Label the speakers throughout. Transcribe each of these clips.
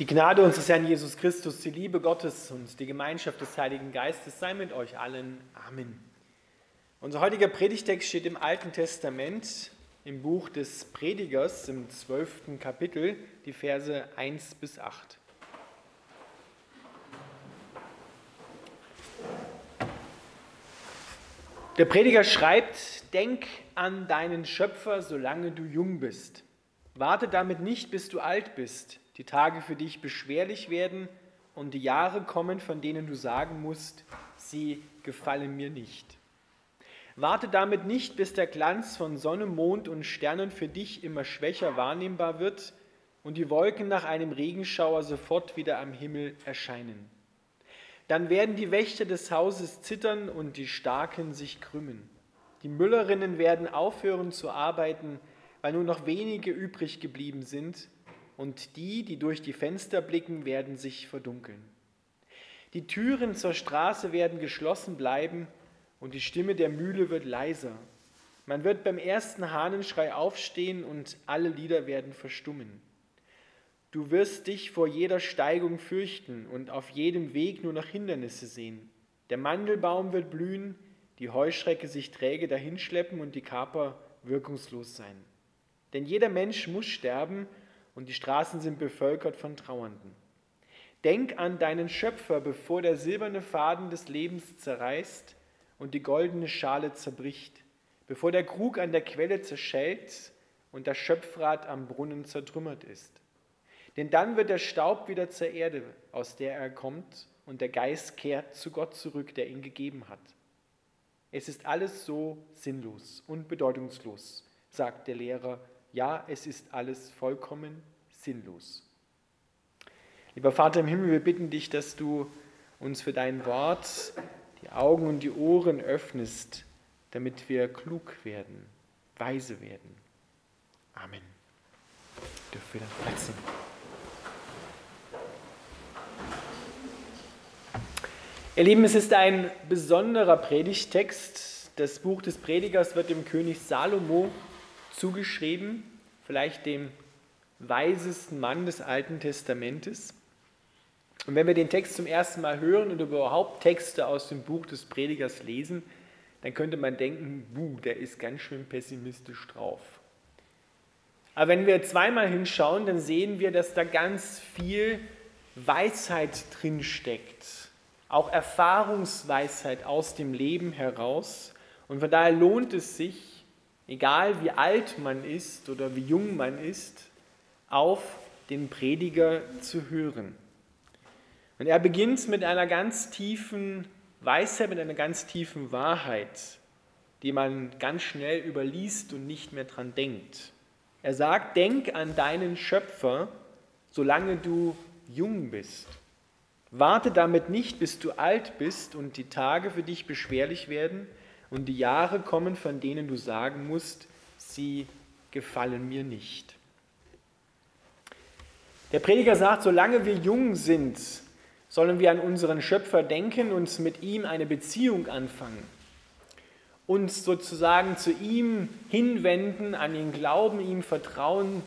Speaker 1: Die Gnade unseres Herrn Jesus Christus, die Liebe Gottes und die Gemeinschaft des Heiligen Geistes sei mit euch allen. Amen. Unser heutiger Predigtext steht im Alten Testament im Buch des Predigers im zwölften Kapitel, die Verse 1 bis 8. Der Prediger schreibt, denk an deinen Schöpfer, solange du jung bist. Warte damit nicht, bis du alt bist die Tage für dich beschwerlich werden und die Jahre kommen, von denen du sagen musst, sie gefallen mir nicht. Warte damit nicht, bis der Glanz von Sonne, Mond und Sternen für dich immer schwächer wahrnehmbar wird und die Wolken nach einem Regenschauer sofort wieder am Himmel erscheinen. Dann werden die Wächter des Hauses zittern und die Starken sich krümmen. Die Müllerinnen werden aufhören zu arbeiten, weil nur noch wenige übrig geblieben sind und die, die durch die Fenster blicken, werden sich verdunkeln. Die Türen zur Straße werden geschlossen bleiben und die Stimme der Mühle wird leiser. Man wird beim ersten Hahnenschrei aufstehen und alle Lieder werden verstummen. Du wirst dich vor jeder Steigung fürchten und auf jedem Weg nur noch Hindernisse sehen. Der Mandelbaum wird blühen, die Heuschrecke sich träge dahinschleppen und die Kaper wirkungslos sein. Denn jeder Mensch muss sterben und die Straßen sind bevölkert von Trauernden. Denk an deinen Schöpfer, bevor der silberne Faden des Lebens zerreißt und die goldene Schale zerbricht, bevor der Krug an der Quelle zerschellt und das Schöpfrad am Brunnen zertrümmert ist. Denn dann wird der Staub wieder zur Erde, aus der er kommt, und der Geist kehrt zu Gott zurück, der ihn gegeben hat. Es ist alles so sinnlos und bedeutungslos, sagt der Lehrer ja, es ist alles vollkommen sinnlos. Lieber Vater im Himmel, wir bitten dich, dass du uns für dein Wort die Augen und die Ohren öffnest, damit wir klug werden, weise werden. Amen. Dürfen wir dann Platz Ihr Lieben, es ist ein besonderer Predigtext. Das Buch des Predigers wird dem König Salomo zugeschrieben, vielleicht dem weisesten Mann des Alten Testamentes. Und wenn wir den Text zum ersten Mal hören und überhaupt Texte aus dem Buch des Predigers lesen, dann könnte man denken, buh, der ist ganz schön pessimistisch drauf. Aber wenn wir zweimal hinschauen, dann sehen wir, dass da ganz viel Weisheit drin steckt, auch Erfahrungsweisheit aus dem Leben heraus. Und von daher lohnt es sich, egal wie alt man ist oder wie jung man ist, auf den Prediger zu hören. Und er beginnt mit einer ganz tiefen Weisheit, mit einer ganz tiefen Wahrheit, die man ganz schnell überliest und nicht mehr dran denkt. Er sagt, denk an deinen Schöpfer, solange du jung bist. Warte damit nicht, bis du alt bist und die Tage für dich beschwerlich werden, und die Jahre kommen, von denen du sagen musst, sie gefallen mir nicht. Der Prediger sagt, solange wir jung sind, sollen wir an unseren Schöpfer denken und mit ihm eine Beziehung anfangen. Uns sozusagen zu ihm hinwenden, an ihn glauben, ihm vertrauen,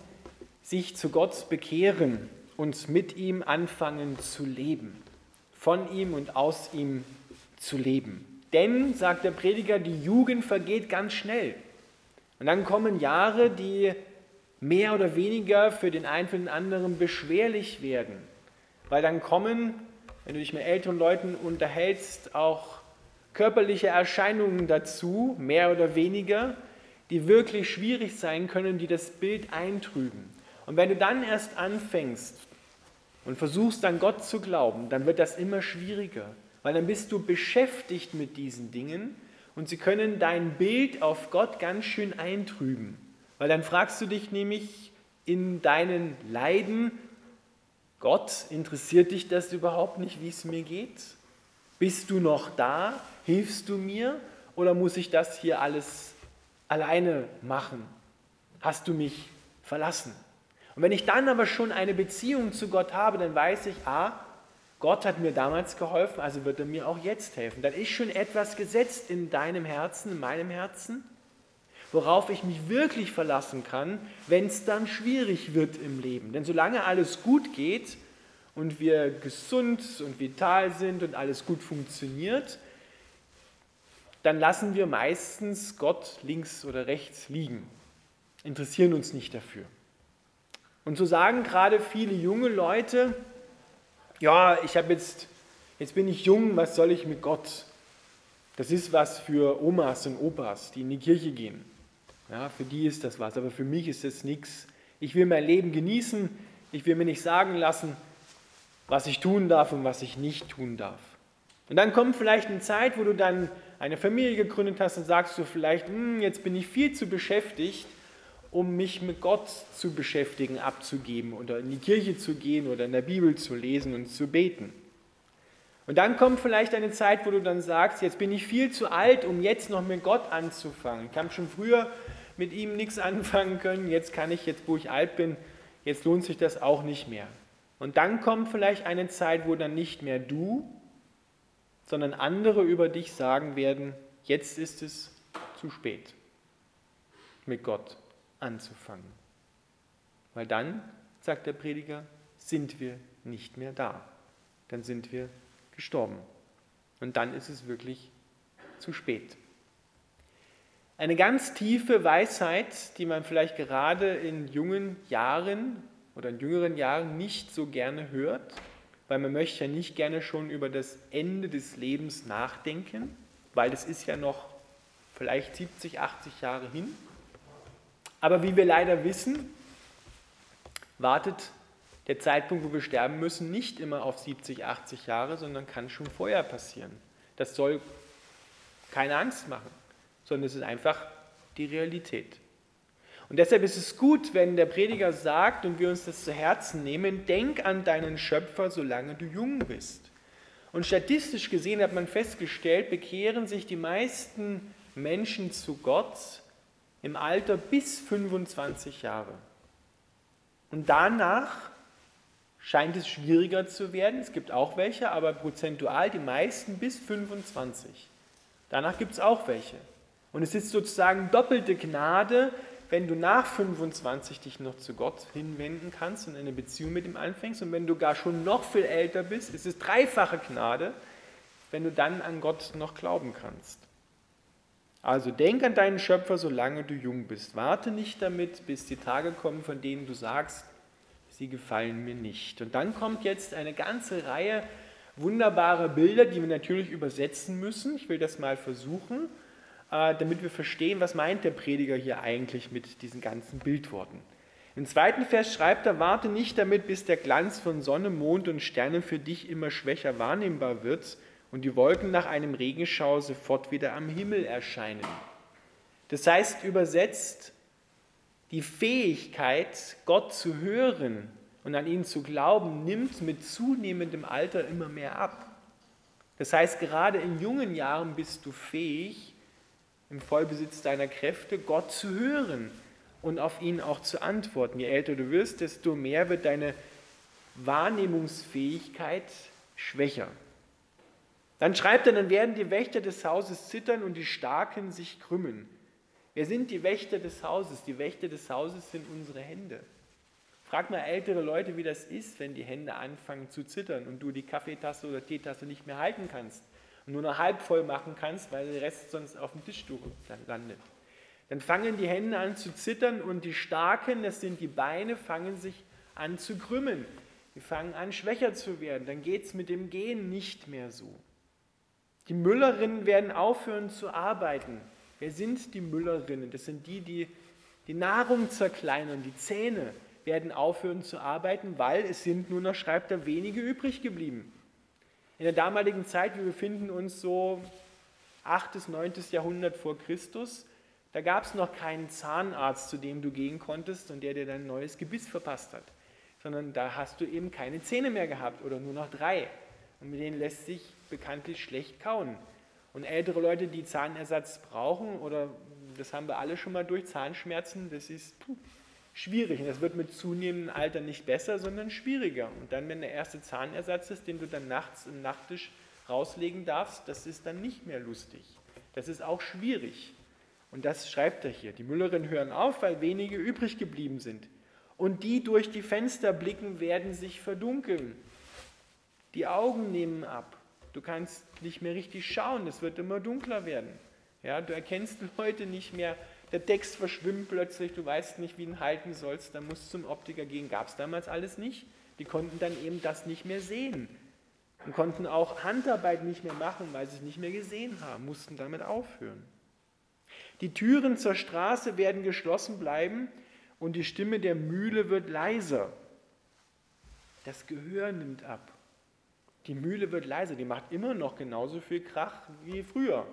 Speaker 1: sich zu Gott bekehren und mit ihm anfangen zu leben. Von ihm und aus ihm zu leben. Denn, sagt der Prediger, die Jugend vergeht ganz schnell. Und dann kommen Jahre, die mehr oder weniger für den einen für den anderen beschwerlich werden. Weil dann kommen, wenn du dich mit älteren Leuten unterhältst, auch körperliche Erscheinungen dazu, mehr oder weniger, die wirklich schwierig sein können, die das Bild eintrüben. Und wenn du dann erst anfängst und versuchst an Gott zu glauben, dann wird das immer schwieriger weil dann bist du beschäftigt mit diesen Dingen und sie können dein Bild auf Gott ganz schön eintrüben. Weil dann fragst du dich nämlich in deinen Leiden, Gott, interessiert dich das überhaupt nicht, wie es mir geht? Bist du noch da? Hilfst du mir? Oder muss ich das hier alles alleine machen? Hast du mich verlassen? Und wenn ich dann aber schon eine Beziehung zu Gott habe, dann weiß ich, ah, Gott hat mir damals geholfen, also wird er mir auch jetzt helfen. Dann ist schon etwas gesetzt in deinem Herzen, in meinem Herzen, worauf ich mich wirklich verlassen kann, wenn es dann schwierig wird im Leben. Denn solange alles gut geht, und wir gesund und vital sind und alles gut funktioniert, dann lassen wir meistens Gott links oder rechts liegen, interessieren uns nicht dafür. Und so sagen gerade viele junge Leute, ja, ich habe jetzt, jetzt bin ich jung, was soll ich mit Gott? Das ist was für Omas und Opas, die in die Kirche gehen. Ja, für die ist das was, aber für mich ist das nichts. Ich will mein Leben genießen, ich will mir nicht sagen lassen, was ich tun darf und was ich nicht tun darf. Und dann kommt vielleicht eine Zeit, wo du dann eine Familie gegründet hast und sagst du vielleicht, hm, jetzt bin ich viel zu beschäftigt, um mich mit Gott zu beschäftigen, abzugeben oder in die Kirche zu gehen oder in der Bibel zu lesen und zu beten. Und dann kommt vielleicht eine Zeit, wo du dann sagst, jetzt bin ich viel zu alt, um jetzt noch mit Gott anzufangen. Ich habe schon früher mit ihm nichts anfangen können, jetzt kann ich, jetzt wo ich alt bin, jetzt lohnt sich das auch nicht mehr. Und dann kommt vielleicht eine Zeit, wo dann nicht mehr du, sondern andere über dich sagen werden, jetzt ist es zu spät, mit Gott anzufangen. Weil dann, sagt der Prediger, sind wir nicht mehr da. Dann sind wir gestorben. Und dann ist es wirklich zu spät. Eine ganz tiefe Weisheit, die man vielleicht gerade in jungen Jahren oder in jüngeren Jahren nicht so gerne hört, weil man möchte ja nicht gerne schon über das Ende des Lebens nachdenken, weil das ist ja noch vielleicht 70, 80 Jahre hin. Aber wie wir leider wissen, wartet der Zeitpunkt, wo wir sterben müssen, nicht immer auf 70, 80 Jahre, sondern kann schon vorher passieren. Das soll keine Angst machen, sondern es ist einfach die Realität. Und deshalb ist es gut, wenn der Prediger sagt und wir uns das zu Herzen nehmen, denk an deinen Schöpfer, solange du jung bist. Und statistisch gesehen hat man festgestellt, bekehren sich die meisten Menschen zu Gott im Alter bis 25 Jahre. Und danach scheint es schwieriger zu werden. Es gibt auch welche, aber prozentual die meisten bis 25. Danach gibt es auch welche. Und es ist sozusagen doppelte Gnade, wenn du nach 25 dich noch zu Gott hinwenden kannst und eine Beziehung mit ihm anfängst. Und wenn du gar schon noch viel älter bist, ist es dreifache Gnade, wenn du dann an Gott noch glauben kannst. Also denk an deinen Schöpfer, solange du jung bist. Warte nicht damit, bis die Tage kommen, von denen du sagst, sie gefallen mir nicht. Und dann kommt jetzt eine ganze Reihe wunderbarer Bilder, die wir natürlich übersetzen müssen. Ich will das mal versuchen, äh, damit wir verstehen, was meint der Prediger hier eigentlich mit diesen ganzen Bildworten. Im zweiten Vers schreibt er, warte nicht damit, bis der Glanz von Sonne, Mond und Sternen für dich immer schwächer wahrnehmbar wird und die Wolken nach einem Regenschau sofort wieder am Himmel erscheinen. Das heißt übersetzt, die Fähigkeit, Gott zu hören und an ihn zu glauben, nimmt mit zunehmendem Alter immer mehr ab. Das heißt, gerade in jungen Jahren bist du fähig, im Vollbesitz deiner Kräfte, Gott zu hören und auf ihn auch zu antworten. Je älter du wirst, desto mehr wird deine Wahrnehmungsfähigkeit schwächer. Dann schreibt er, dann werden die Wächter des Hauses zittern und die Starken sich krümmen. Wer sind die Wächter des Hauses? Die Wächter des Hauses sind unsere Hände. Frag mal ältere Leute, wie das ist, wenn die Hände anfangen zu zittern und du die Kaffeetasse oder Teetasse nicht mehr halten kannst und nur noch halb voll machen kannst, weil der Rest sonst auf dem Tischtuch landet. Dann fangen die Hände an zu zittern und die Starken, das sind die Beine, fangen sich an zu krümmen. Die fangen an schwächer zu werden. Dann geht es mit dem Gehen nicht mehr so. Die Müllerinnen werden aufhören zu arbeiten. Wer sind die Müllerinnen? Das sind die, die die Nahrung zerkleinern. Die Zähne werden aufhören zu arbeiten, weil es sind nur noch, schreibt er, wenige übrig geblieben. In der damaligen Zeit, wir befinden uns so 8. bis 9. Jahrhundert vor Christus, da gab es noch keinen Zahnarzt, zu dem du gehen konntest und der dir dein neues Gebiss verpasst hat, sondern da hast du eben keine Zähne mehr gehabt oder nur noch drei. Und mit denen lässt sich bekanntlich schlecht kauen. Und ältere Leute, die Zahnersatz brauchen, oder das haben wir alle schon mal durch, Zahnschmerzen, das ist puh, schwierig. Und das wird mit zunehmendem Alter nicht besser, sondern schwieriger. Und dann, wenn der erste Zahnersatz ist, den du dann nachts im Nachttisch rauslegen darfst, das ist dann nicht mehr lustig. Das ist auch schwierig. Und das schreibt er hier. Die Müllerinnen hören auf, weil wenige übrig geblieben sind. Und die durch die Fenster blicken, werden sich verdunkeln. Die Augen nehmen ab. Du kannst nicht mehr richtig schauen, es wird immer dunkler werden. Ja, du erkennst Leute nicht mehr, der Text verschwimmt plötzlich, du weißt nicht, wie du ihn halten sollst, dann musst du zum Optiker gehen. Gab es damals alles nicht. Die konnten dann eben das nicht mehr sehen und konnten auch Handarbeit nicht mehr machen, weil sie es nicht mehr gesehen haben, mussten damit aufhören. Die Türen zur Straße werden geschlossen bleiben und die Stimme der Mühle wird leiser. Das Gehör nimmt ab. Die Mühle wird leiser, die macht immer noch genauso viel Krach wie früher.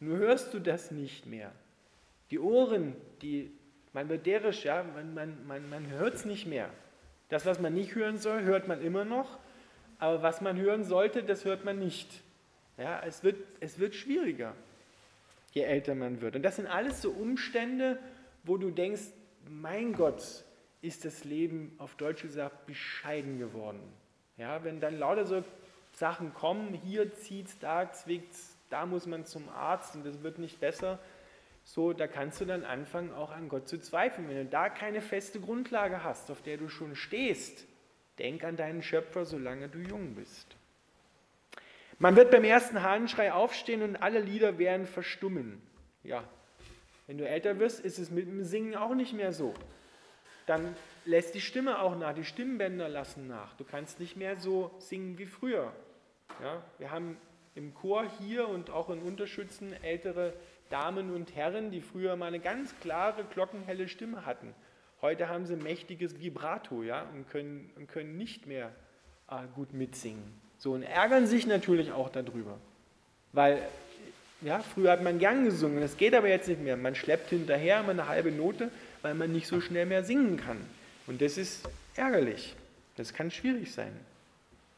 Speaker 1: Nur hörst du das nicht mehr. Die Ohren, die, man wird derisch, ja, man, man, man, man hört es nicht mehr. Das, was man nicht hören soll, hört man immer noch, aber was man hören sollte, das hört man nicht. Ja, es, wird, es wird schwieriger, je älter man wird. Und das sind alles so Umstände, wo du denkst, mein Gott, ist das Leben auf Deutsch gesagt bescheiden geworden. Ja, wenn dann lauter so Sachen kommen, hier zieht's, da zwickt's, da muss man zum Arzt und das wird nicht besser, so, da kannst du dann anfangen, auch an Gott zu zweifeln. Wenn du da keine feste Grundlage hast, auf der du schon stehst, denk an deinen Schöpfer, solange du jung bist. Man wird beim ersten Hahnenschrei aufstehen und alle Lieder werden verstummen. Ja, wenn du älter wirst, ist es mit dem Singen auch nicht mehr so. Dann lässt die Stimme auch nach, die Stimmbänder lassen nach. Du kannst nicht mehr so singen wie früher. Ja, wir haben im Chor hier und auch in Unterschützen ältere Damen und Herren, die früher mal eine ganz klare, glockenhelle Stimme hatten. Heute haben sie mächtiges Vibrato ja, und, können, und können nicht mehr äh, gut mitsingen. So, und ärgern sich natürlich auch darüber. Weil ja, früher hat man gern gesungen, das geht aber jetzt nicht mehr. Man schleppt hinterher immer eine halbe Note, weil man nicht so schnell mehr singen kann. Und das ist ärgerlich. Das kann schwierig sein.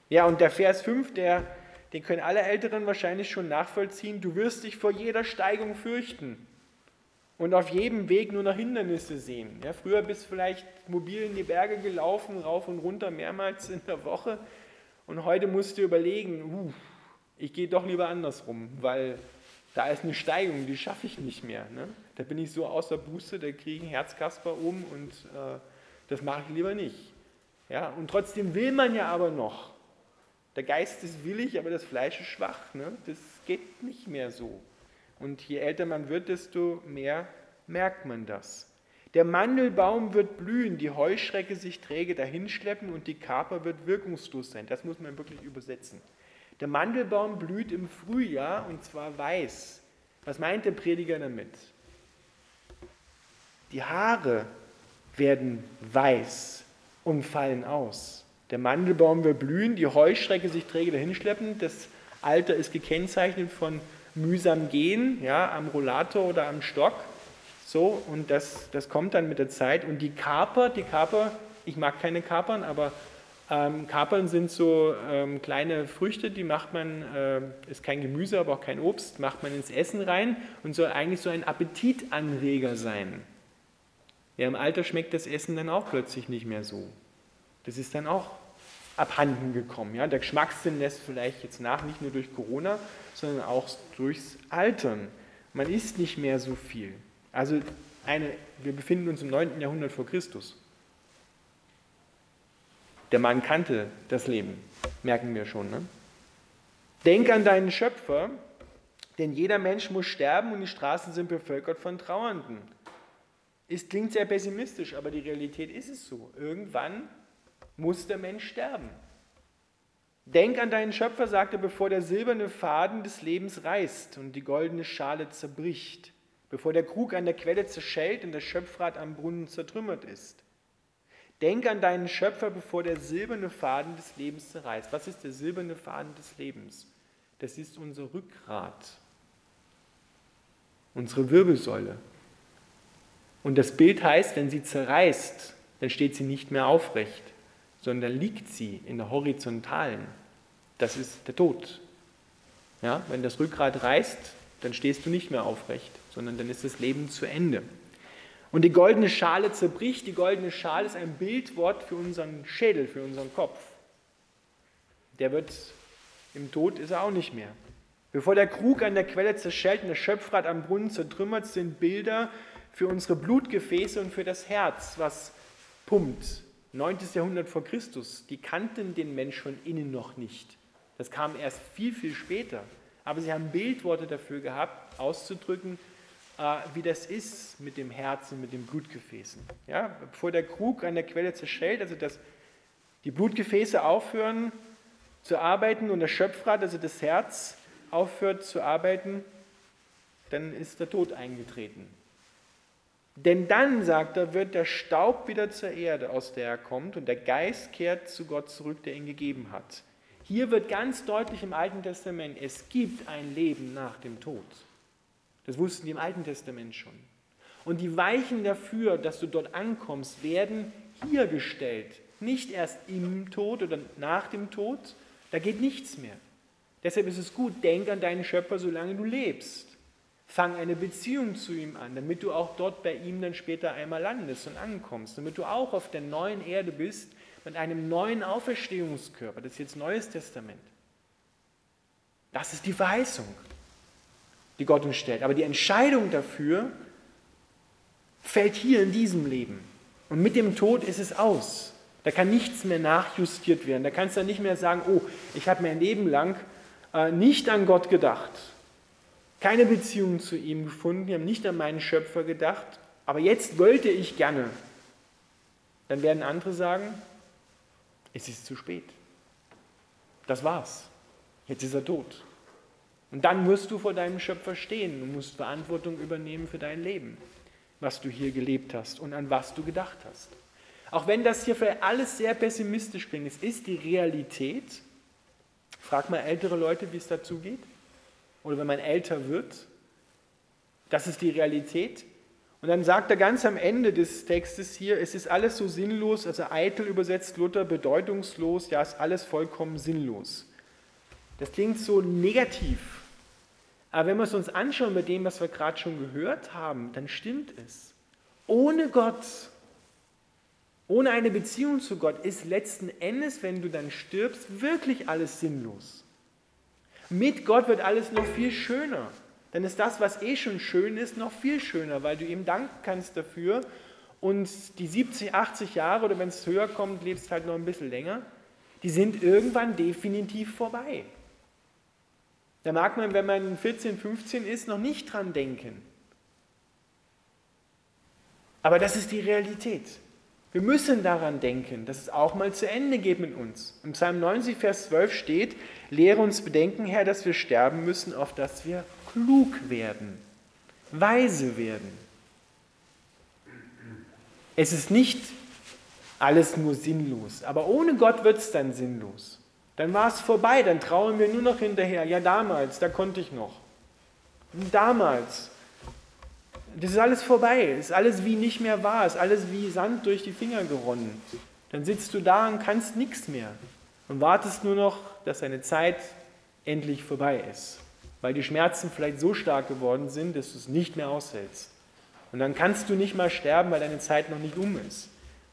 Speaker 1: Ja, und der Vers 5, der den können alle Älteren wahrscheinlich schon nachvollziehen, du wirst dich vor jeder Steigung fürchten und auf jedem Weg nur noch Hindernisse sehen. Ja, früher bist du vielleicht mobil in die Berge gelaufen, rauf und runter mehrmals in der Woche und heute musst du überlegen, uh, ich gehe doch lieber andersrum, weil da ist eine Steigung, die schaffe ich nicht mehr. Ne? Da bin ich so außer Buße, da kriege ich einen Herzkasper um und äh, das mache ich lieber nicht. Ja, und trotzdem will man ja aber noch. Der Geist ist willig, aber das Fleisch ist schwach. Ne? Das geht nicht mehr so. Und je älter man wird, desto mehr merkt man das. Der Mandelbaum wird blühen, die Heuschrecke sich träge dahinschleppen und die Kaper wird wirkungslos sein. Das muss man wirklich übersetzen. Der Mandelbaum blüht im Frühjahr und zwar weiß. Was meint der Prediger damit? Die Haare werden weiß und fallen aus. Der Mandelbaum wird blühen, die Heuschrecke sich träge dahinschleppen. Das Alter ist gekennzeichnet von mühsam gehen, ja, am Rollator oder am Stock. So, und das, das kommt dann mit der Zeit. Und die Kaper, die Kaper, ich mag keine Kapern, aber ähm, Kapern sind so ähm, kleine Früchte, die macht man, äh, ist kein Gemüse, aber auch kein Obst, macht man ins Essen rein und soll eigentlich so ein Appetitanreger sein. Ja, im Alter schmeckt das Essen dann auch plötzlich nicht mehr so. Das ist dann auch abhanden gekommen. Ja? Der Geschmackssinn lässt vielleicht jetzt nach, nicht nur durch Corona, sondern auch durchs Altern. Man isst nicht mehr so viel. Also eine, wir befinden uns im 9. Jahrhundert vor Christus. Der Mann kannte das Leben, merken wir schon. Ne? Denk an deinen Schöpfer, denn jeder Mensch muss sterben und die Straßen sind bevölkert von Trauernden. Es klingt sehr pessimistisch, aber die Realität ist es so. Irgendwann muss der Mensch sterben. Denk an deinen Schöpfer, sagt er, bevor der silberne Faden des Lebens reißt und die goldene Schale zerbricht, bevor der Krug an der Quelle zerschellt und das Schöpfrad am Brunnen zertrümmert ist. Denk an deinen Schöpfer, bevor der silberne Faden des Lebens zerreißt. Was ist der silberne Faden des Lebens? Das ist unser Rückgrat, unsere Wirbelsäule. Und das Bild heißt, wenn sie zerreißt, dann steht sie nicht mehr aufrecht sondern liegt sie in der horizontalen. Das ist der Tod. Ja, wenn das Rückgrat reißt, dann stehst du nicht mehr aufrecht, sondern dann ist das Leben zu Ende. Und die goldene Schale zerbricht. Die goldene Schale ist ein Bildwort für unseren Schädel, für unseren Kopf. Der wird im Tod ist er auch nicht mehr. Bevor der Krug an der Quelle zerschellt und das Schöpfrad am Brunnen zertrümmert, sind Bilder für unsere Blutgefäße und für das Herz, was pumpt, 9. Jahrhundert vor Christus, die kannten den Mensch von innen noch nicht. Das kam erst viel, viel später. Aber sie haben Bildworte dafür gehabt, auszudrücken, äh, wie das ist mit dem Herzen, mit den Blutgefäßen. Ja, bevor der Krug an der Quelle zerschellt, also dass die Blutgefäße aufhören zu arbeiten und das Schöpfrad, also das Herz, aufhört zu arbeiten, dann ist der Tod eingetreten. Denn dann, sagt er, wird der Staub wieder zur Erde, aus der er kommt, und der Geist kehrt zu Gott zurück, der ihn gegeben hat. Hier wird ganz deutlich im Alten Testament, es gibt ein Leben nach dem Tod. Das wussten die im Alten Testament schon. Und die Weichen dafür, dass du dort ankommst, werden hier gestellt. Nicht erst im Tod oder nach dem Tod, da geht nichts mehr. Deshalb ist es gut, denk an deinen Schöpfer, solange du lebst. Fang eine Beziehung zu ihm an, damit du auch dort bei ihm dann später einmal landest und ankommst, damit du auch auf der neuen Erde bist mit einem neuen Auferstehungskörper. Das ist jetzt Neues Testament. Das ist die Verheißung, die Gott uns stellt. Aber die Entscheidung dafür fällt hier in diesem Leben. Und mit dem Tod ist es aus. Da kann nichts mehr nachjustiert werden. Da kannst du nicht mehr sagen, oh, ich habe mein Leben lang äh, nicht an Gott gedacht keine Beziehung zu ihm gefunden, die haben nicht an meinen Schöpfer gedacht, aber jetzt wollte ich gerne. Dann werden andere sagen, es ist zu spät. Das war's. Jetzt ist er tot. Und dann wirst du vor deinem Schöpfer stehen und musst Verantwortung übernehmen für dein Leben, was du hier gelebt hast und an was du gedacht hast. Auch wenn das hier für alles sehr pessimistisch klingt, es ist die Realität. Frag mal ältere Leute, wie es dazu geht oder wenn man älter wird. Das ist die Realität. Und dann sagt er ganz am Ende des Textes hier, es ist alles so sinnlos, also eitel übersetzt Luther, bedeutungslos, ja, ist alles vollkommen sinnlos. Das klingt so negativ. Aber wenn wir es uns anschauen bei dem, was wir gerade schon gehört haben, dann stimmt es. Ohne Gott, ohne eine Beziehung zu Gott ist letzten Endes, wenn du dann stirbst, wirklich alles sinnlos. Mit Gott wird alles noch viel schöner. Dann ist das, was eh schon schön ist, noch viel schöner, weil du ihm danken kannst dafür. Und die 70, 80 Jahre oder wenn es höher kommt, lebst halt noch ein bisschen länger, die sind irgendwann definitiv vorbei. Da mag man, wenn man 14, 15 ist, noch nicht dran denken. Aber das ist die Realität. Wir müssen daran denken, dass es auch mal zu Ende geht mit uns. Im Psalm 90, Vers 12 steht, lehre uns bedenken, Herr, dass wir sterben müssen, auf dass wir klug werden, weise werden. Es ist nicht alles nur sinnlos, aber ohne Gott wird es dann sinnlos. Dann war es vorbei, dann trauen wir nur noch hinterher. Ja, damals, da konnte ich noch. Damals, das ist alles vorbei, ist alles wie nicht mehr wahr, ist alles wie Sand durch die Finger geronnen. Dann sitzt du da und kannst nichts mehr und wartest nur noch, dass deine Zeit endlich vorbei ist, weil die Schmerzen vielleicht so stark geworden sind, dass du es nicht mehr aushältst. Und dann kannst du nicht mal sterben, weil deine Zeit noch nicht um ist.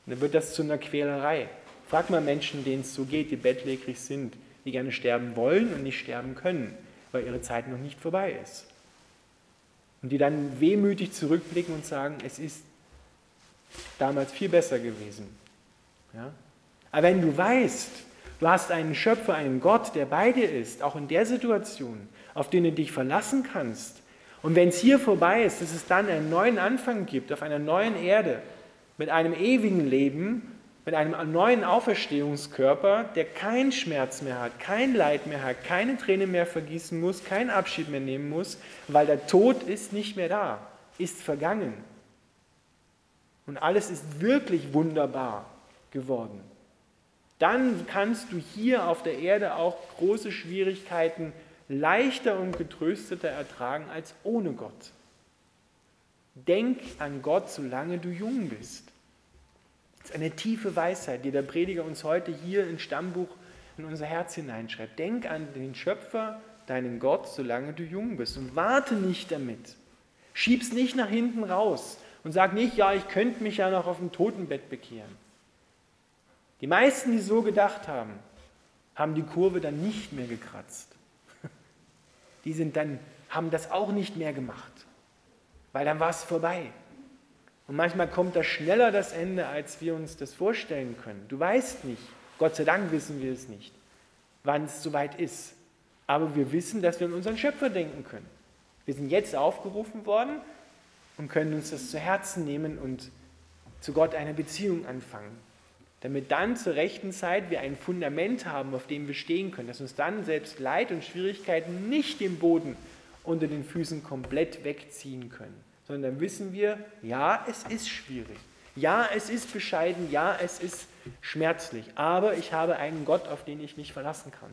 Speaker 1: Und dann wird das zu einer Quälerei. Frag mal Menschen, denen es so geht, die bettlägerig sind, die gerne sterben wollen und nicht sterben können, weil ihre Zeit noch nicht vorbei ist. Und die dann wehmütig zurückblicken und sagen, es ist damals viel besser gewesen. Ja? Aber wenn du weißt, du hast einen Schöpfer, einen Gott, der bei dir ist, auch in der Situation, auf den du dich verlassen kannst, und wenn es hier vorbei ist, dass es dann einen neuen Anfang gibt, auf einer neuen Erde, mit einem ewigen Leben, mit einem neuen Auferstehungskörper, der keinen Schmerz mehr hat, kein Leid mehr hat, keine Träne mehr vergießen muss, keinen Abschied mehr nehmen muss, weil der Tod ist nicht mehr da, ist vergangen. Und alles ist wirklich wunderbar geworden. Dann kannst du hier auf der Erde auch große Schwierigkeiten leichter und getrösteter ertragen als ohne Gott. Denk an Gott, solange du jung bist. Das ist eine tiefe Weisheit, die der Prediger uns heute hier im Stammbuch in unser Herz hineinschreibt. Denk an den Schöpfer, deinen Gott, solange du jung bist und warte nicht damit. Schieb's nicht nach hinten raus und sag nicht, ja, ich könnte mich ja noch auf dem Totenbett bekehren. Die meisten, die so gedacht haben, haben die Kurve dann nicht mehr gekratzt. Die sind dann, haben das auch nicht mehr gemacht, weil dann war es vorbei. Und manchmal kommt das schneller das Ende, als wir uns das vorstellen können. Du weißt nicht. Gott sei Dank wissen wir es nicht. wann es soweit ist. Aber wir wissen, dass wir an unseren Schöpfer denken können. Wir sind jetzt aufgerufen worden und können uns das zu Herzen nehmen und zu Gott eine Beziehung anfangen. Damit dann zur rechten Zeit wir ein Fundament haben, auf dem wir stehen können, dass uns dann selbst Leid und Schwierigkeiten nicht den Boden unter den Füßen komplett wegziehen können, sondern dann wissen wir, ja, es ist schwierig, ja, es ist bescheiden, ja, es ist schmerzlich, aber ich habe einen Gott, auf den ich mich verlassen kann.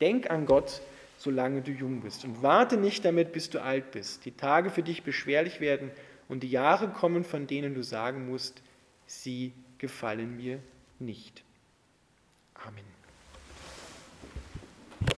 Speaker 1: Denk an Gott, solange du jung bist und warte nicht damit, bis du alt bist. Die Tage für dich beschwerlich werden und die Jahre kommen, von denen du sagen musst, sie gefallen mir nicht. Amen.